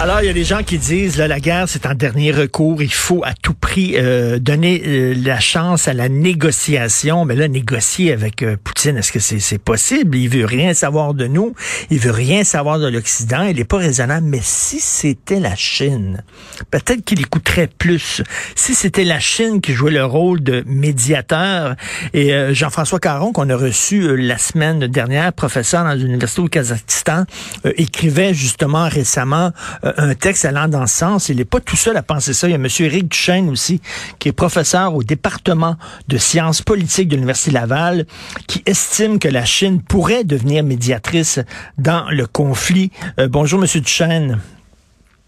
Alors, il y a des gens qui disent, là, la guerre, c'est un dernier recours. Il faut à tout prix euh, donner euh, la chance à la négociation. Mais là, négocier avec euh, Poutine, est-ce que c'est possible? Il veut rien savoir de nous. Il veut rien savoir de l'Occident. Il n'est pas raisonnable. Mais si c'était la Chine, peut-être qu'il écouterait plus. Si c'était la Chine qui jouait le rôle de médiateur, et Jean-François Caron, qu'on a reçu la semaine dernière, professeur dans l'Université au Kazakhstan, écrivait justement récemment euh, un texte allant dans ce sens. Il n'est pas tout seul à penser ça. Il y a M. Éric Duchesne aussi, qui est professeur au département de sciences politiques de l'Université Laval, qui estime que la Chine pourrait devenir médiatrice dans le conflit. Euh, bonjour, M. Duchesne.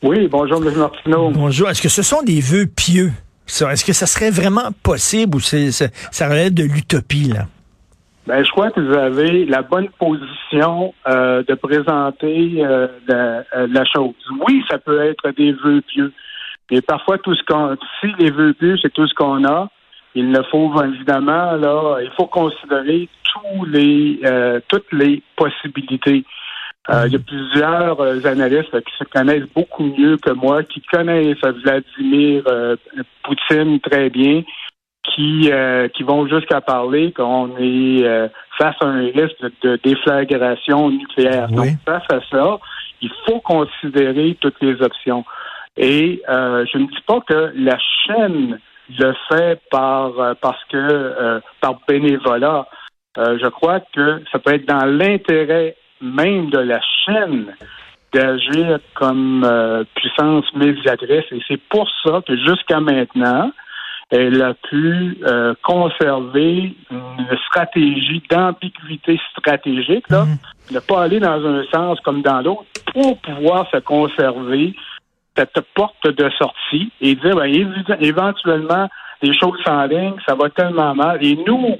Oui, bonjour, M. Martineau. Bonjour. Est-ce que ce sont des vœux pieux? Est-ce que ça serait vraiment possible ou ça relève de l'utopie, là? Ben, je crois que vous avez la bonne position euh, de présenter euh, la, euh, la, chose. Oui, ça peut être des vœux pieux. Mais parfois, tout ce qu'on, si les vœux pieux, c'est tout ce qu'on a, il ne faut évidemment là, il faut considérer tous les toutes les possibilités. il y a plusieurs analystes qui se connaissent beaucoup mieux que moi, qui connaissent Vladimir Poutine très bien, qui, euh, qui vont jusqu'à parler qu'on est euh, face à un risque de déflagration nucléaire. Donc, face à ça, il faut considérer toutes les options. Et euh, je ne dis pas que la chaîne le fait par parce que par bénévolat. je crois que ça peut être dans l'intérêt même de la chaîne d'agir comme puissance médiatrice. Et c'est pour ça que jusqu'à maintenant, elle a pu euh, conserver une stratégie d'ambiguïté stratégique, là, mhm. ne pas aller dans un sens comme dans l'autre, pour pouvoir se conserver cette porte de sortie et dire ben, éventuellement les choses ligne, ça va tellement mal. Et nous,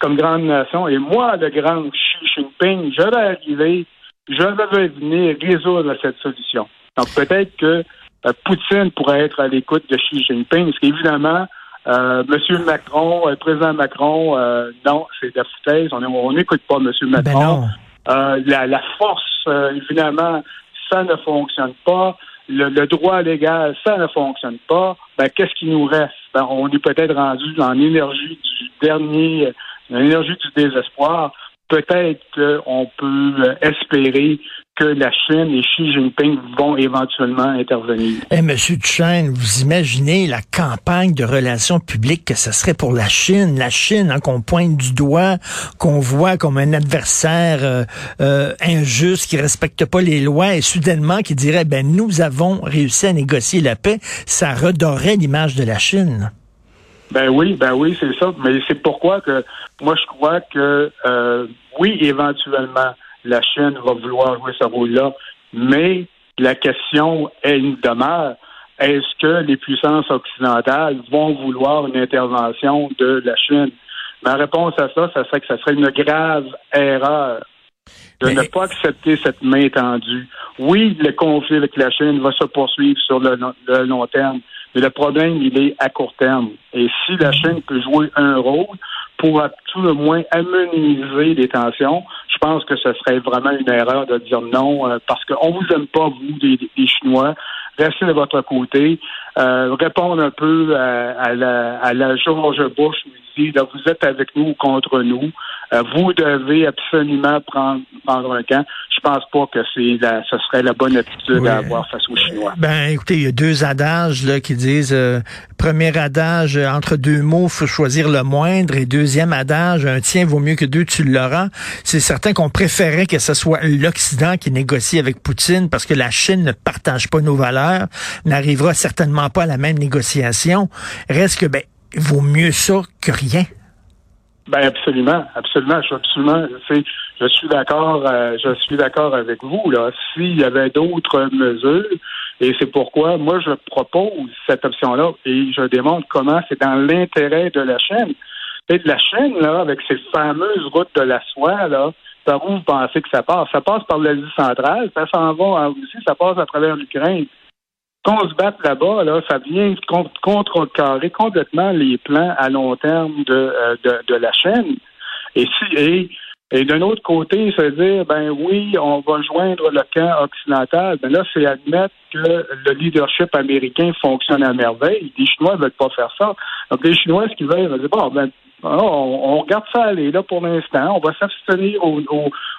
comme grande nation, et moi, le grand Xi Jinping, je vais arriver, je vais venir résoudre cette solution. Donc peut-être que euh, Poutine pourrait être à l'écoute de Xi Jinping, parce qu'évidemment, euh, Monsieur Macron, le euh, président Macron, euh, non, c'est de la foutaise. On n'écoute pas Monsieur ben Macron. la, force, évidemment, ça ne fonctionne pas. Le, droit légal, ça ne fonctionne pas. Ben, qu'est-ce qui nous reste? Ben, on est peut-être rendu dans l'énergie du dernier, l'énergie du désespoir. Peut-être qu'on peut espérer que la Chine et Xi Jinping vont éventuellement intervenir. Eh, Monsieur Duchesne, vous imaginez la campagne de relations publiques que ce serait pour la Chine, la Chine hein, qu'on pointe du doigt, qu'on voit comme un adversaire euh, euh, injuste qui respecte pas les lois et soudainement qui dirait ben nous avons réussi à négocier la paix, ça redorerait l'image de la Chine. Ben oui, ben oui, c'est ça. Mais c'est pourquoi que moi je crois que euh, oui, éventuellement la Chine va vouloir jouer ce rôle-là. Mais la question, elle demeure. Est-ce que les puissances occidentales vont vouloir une intervention de la Chine? Ma réponse à ça, ça serait que ça serait une grave erreur de ne pas accepter cette main tendue. Oui, le conflit avec la Chine va se poursuivre sur le, le, long terme, mais le problème, il est à court terme. Et si la Chine peut jouer un rôle pour à tout le moins amenuiser les tensions, pense que ce serait vraiment une erreur de dire non, euh, parce qu'on vous aime pas, vous, les, Chinois. Restez de votre côté. Euh, répondre un peu à, la, à la George Bush ici. Là, vous êtes avec nous ou contre nous. Euh, vous devez absolument prendre, prendre un camp. Je pense pas que c'est la, ce serait la bonne attitude à avoir face aux Chinois. Ben, écoutez, il y a deux adages là qui disent premier adage entre deux mots, faut choisir le moindre, et deuxième adage, un tien vaut mieux que deux, tu l'auras. C'est certain qu'on préférait que ce soit l'Occident qui négocie avec Poutine parce que la Chine ne partage pas nos valeurs, n'arrivera certainement pas à la même négociation. Reste que, ben, vaut mieux ça que rien. Ben absolument, absolument, je suis absolument, je suis d'accord, euh, je suis d'accord avec vous là. S'il y avait d'autres mesures, et c'est pourquoi moi je propose cette option-là et je démontre comment c'est dans l'intérêt de la chaîne. Et de la chaîne là, avec ces fameuses routes de la soie là, par où vous pensez que ça passe? Ça passe par l'Asie centrale, ça s'en va en Russie, ça passe à travers l'Ukraine qu'on se batte là-bas, là, ça vient contrecarrer complètement les plans à long terme de, euh, de, de la chaîne. Et si et, et d'un autre côté, se dire ben oui, on va joindre le camp occidental, ben là, c'est admettre que le leadership américain fonctionne à merveille. Les Chinois ne veulent pas faire ça. Donc les Chinois, ce qu'ils veulent, ils dire bon, ben on, regarde ça aller là pour l'instant. On va s'abstenir aux,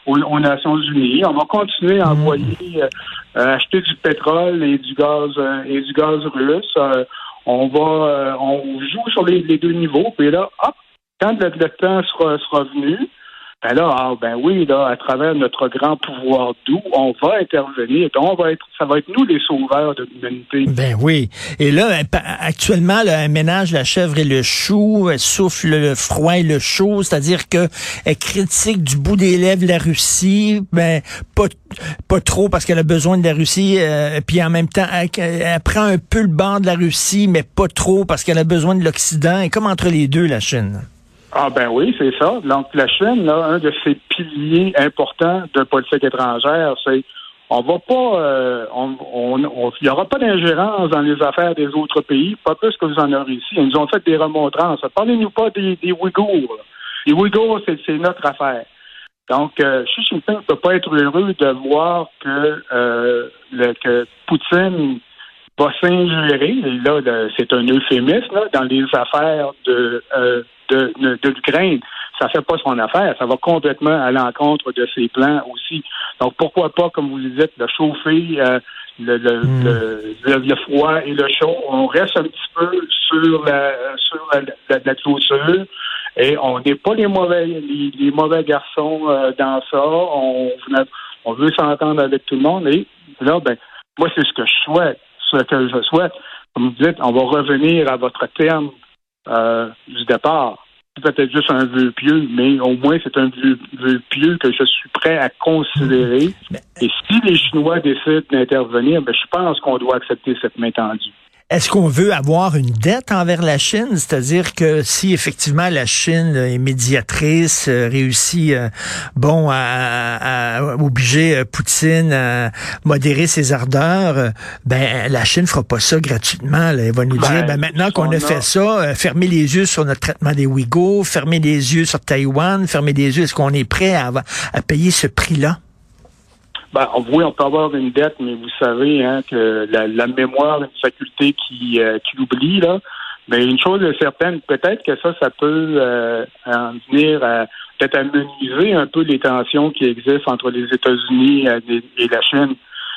aux, Nations Unies. On va continuer à mhm. envoyer euh, acheter du pétrole et du gaz euh, et du gaz russe. Euh, on va on joue sur les, deux niveaux. Puis là, hop, quand le, le temps sera, sera venu, ben là, ah, ben oui, là, à travers notre grand pouvoir doux, on va intervenir. on va être, ça va être nous les sauveurs de l'humanité. Ben oui. Et là, actuellement, là, elle ménage la chèvre et le chou, elle souffle le froid et le chaud, c'est-à-dire que elle critique du bout des lèvres la Russie, ben pas pas trop parce qu'elle a besoin de la Russie, euh, puis en même temps, elle, elle, prend un peu le banc de la Russie, mais pas trop parce qu'elle a besoin de l'Occident. Et comme entre les deux, la Chine? Ah ben oui, c'est ça. Donc la Chine, là, un de ses piliers importants de politique étrangère, c'est on va pas, euh, on, il n'y aura pas d'ingérence dans les affaires des autres pays, pas plus que vous en aurez ici. Ils nous ont fait des remontrances. Parlez-nous pas des, des Ouïghours. Les Ouïghours, c'est notre affaire. Donc, euh, Xi Jinping ne peut pas être heureux de voir que, euh, le, que Poutine va s'ingérer, là, c'est un euphémisme, dans les affaires de, euh, de, de, l'Ukraine. Ça fait pas son affaire, ça va complètement à l'encontre de ses plans aussi. Donc, pourquoi pas, comme vous le dites, le chauffer, euh, le, hmm. le, le, froid et le chaud. On reste un petit peu sur la sur la, la, clôture et on n'est pas les mauvais les, mauvais garçons euh, dans ça. On, on veut s'entendre avec tout le monde et là, ben moi c'est ce que je souhaite ce que je souhaite. Comme vous dites, on va revenir à votre terme euh, du départ. Peut-être juste un vœu pieux, mais au moins c'est un vœu, pieux que je suis prêt à considérer. Et si les Chinois décident d'intervenir, ben, je pense qu'on doit accepter cette main tendue. Est-ce qu'on veut avoir une dette envers la Chine? C'est-à-dire que si effectivement la Chine est médiatrice, euh, réussit euh, bon à, obliger euh, Poutine à modérer ses ardeurs, ben la Chine fera pas ça gratuitement. Elle va nous dire ben, ben maintenant qu'on a, fait ça, fermer les yeux sur notre traitement des Ouïghours, fermer les yeux sur Taïwan, fermer les yeux. Est-ce qu'on est prêt à, à payer ce prix-là? Ben, oui, on peut avoir une dette, mais vous savez hein, que la, mémoire est une faculté qui, euh, qui l'oublie. Là. Mais une chose est certaine, peut-être que ça, ça peut euh, en venir à peut-être amenuiser un peu les tensions qui existent entre les États-Unis euh, et, la Chine.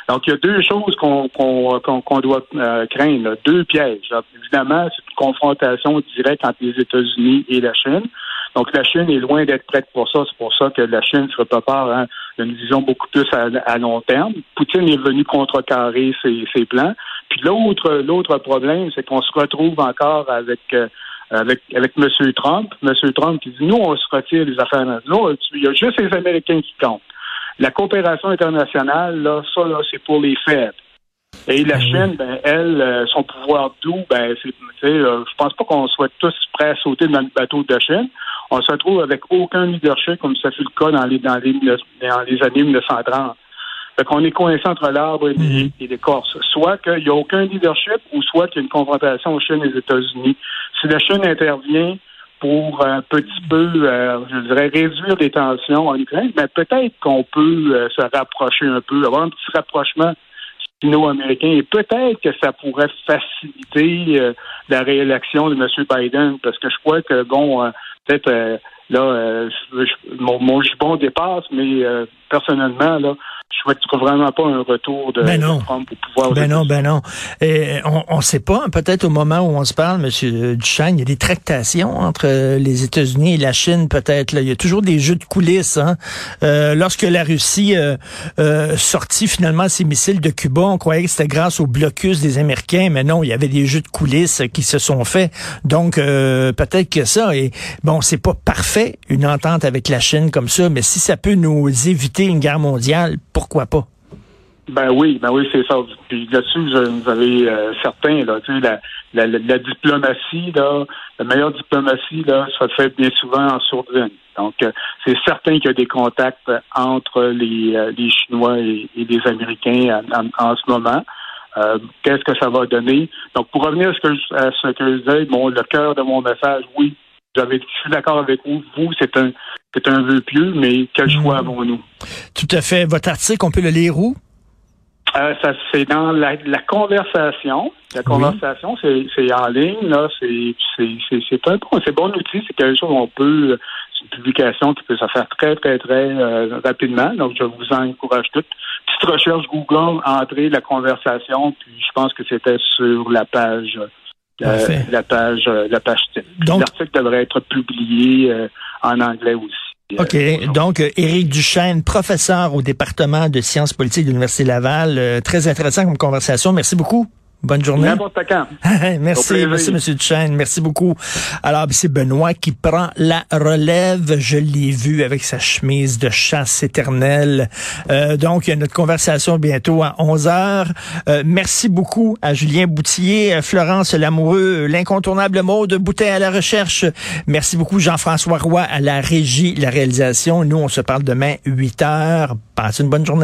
Donc, il y a deux choses qu'on qu'on doit craindre, deux pièges. évidemment, c'est une confrontation directe entre les États-Unis et la Chine. Donc, la Chine est loin d'être prête pour ça. C'est pour ça que la Chine se prépare hein, une vision beaucoup plus à, long terme. Poutine est venu contrecarrer ses, ses plans. Puis l'autre, l'autre problème, c'est qu'on se retrouve encore avec euh, avec avec M. Trump. M. Trump qui dit nous, on se retire des affaires. Nous, il y a juste les Américains qui comptent. La coopération internationale, là, ça, là, c'est pour les fêtes. Et la ben Chine, ben, elle, euh, son pouvoir doux, ben, c'est, euh, je pense pas qu'on soit tous prêts à sauter dans le bateau de la Chine on se retrouve avec aucun leadership comme ça fut le cas dans les, dans les, dans les années 1930. Fait qu'on est coincé entre l'arbre et, mhm. l'écorce. Soit qu'il n'y a aucun leadership ou soit qu'il y a une confrontation aux Chine et aux États-Unis. Si la Chine intervient pour un petit peu, euh, je dirais, réduire les tensions en Ukraine, mais ben, peut-être qu'on peut euh, se rapprocher un peu, avoir un petit rapprochement sino-américain et peut-être que ça pourrait faciliter euh, la réélection de M. Biden parce que je crois que, bon, peut-être euh, là, euh, mon, mon jupon dépasse, mais euh, personnellement, là, je ne trouve vraiment pas un retour de, ben Trump au pouvoir. Ben non, ben non. Et on ne sait pas, peut-être au moment où on se parle, M. Duchesne, il y a des tractations entre les États-Unis et la Chine, peut-être. Il y a toujours des jeux de coulisses. Hein? Euh, lorsque la Russie euh, euh, sortit finalement ses missiles de Cuba, on croyait que c'était grâce au blocus des Américains, mais non, il y avait des jeux de coulisses qui se sont faits. Donc, euh, peut-être que ça, et bon, c'est pas parfait, une entente avec la Chine comme ça, mais si ça peut nous éviter une guerre mondiale, pourquoi pas? Ben oui, ben oui, c'est ça. Puis là-dessus, vous avez euh, certains, là, tu sais, la, la, la, diplomatie, là, la meilleure diplomatie, là, ça se fait bien souvent en sourdine. Donc, euh, c'est certain qu'il y a des contacts entre les, euh, les Chinois et, les Américains en, ce moment. Qu'est-ce que ça va donner? Donc, pour revenir à ce que je, à ce que je disais, bon, le cœur de mon message, oui, j'avais, je suis d'accord avec vous. Vous, c'est un, c'est un vœu pieux, mais quel choix Mm. avons-nous? Tout à fait. Votre article, on peut le lire où? Euh, ça, c'est dans la, la conversation. La conversation, c'est, c'est en ligne, là. C'est, c'est, un bon, c'est bon outil. C'est quelque chose qu'on peut, c'est une publication qui peut se faire très, très, très euh, rapidement. Donc, je vous encourage toutes. Petite recherche Google, entrer la conversation, puis je pense que c'était sur la page, euh, la page, euh, la page type. L'article devrait être publié euh, en anglais aussi. OK. Euh, Donc, euh, Éric Duchesne, professeur au département de sciences politiques de l'Université Laval. Euh, très intéressant comme conversation. Merci beaucoup. Bonne journée. N'importe quand. merci, merci, Monsieur Duchesne. Merci beaucoup. Alors, c'est Benoît qui prend la relève. Je l'ai vu avec sa chemise de chasse éternelle. Euh, donc, il y a notre conversation bientôt à 11 heures. Euh, merci beaucoup à Julien Boutillier, Florence Lamoureux, l'incontournable mot de Bouteille à la recherche. Merci beaucoup Jean-François Roy à la régie, la réalisation. Nous, on se parle demain 8 heures. Passez une bonne journée.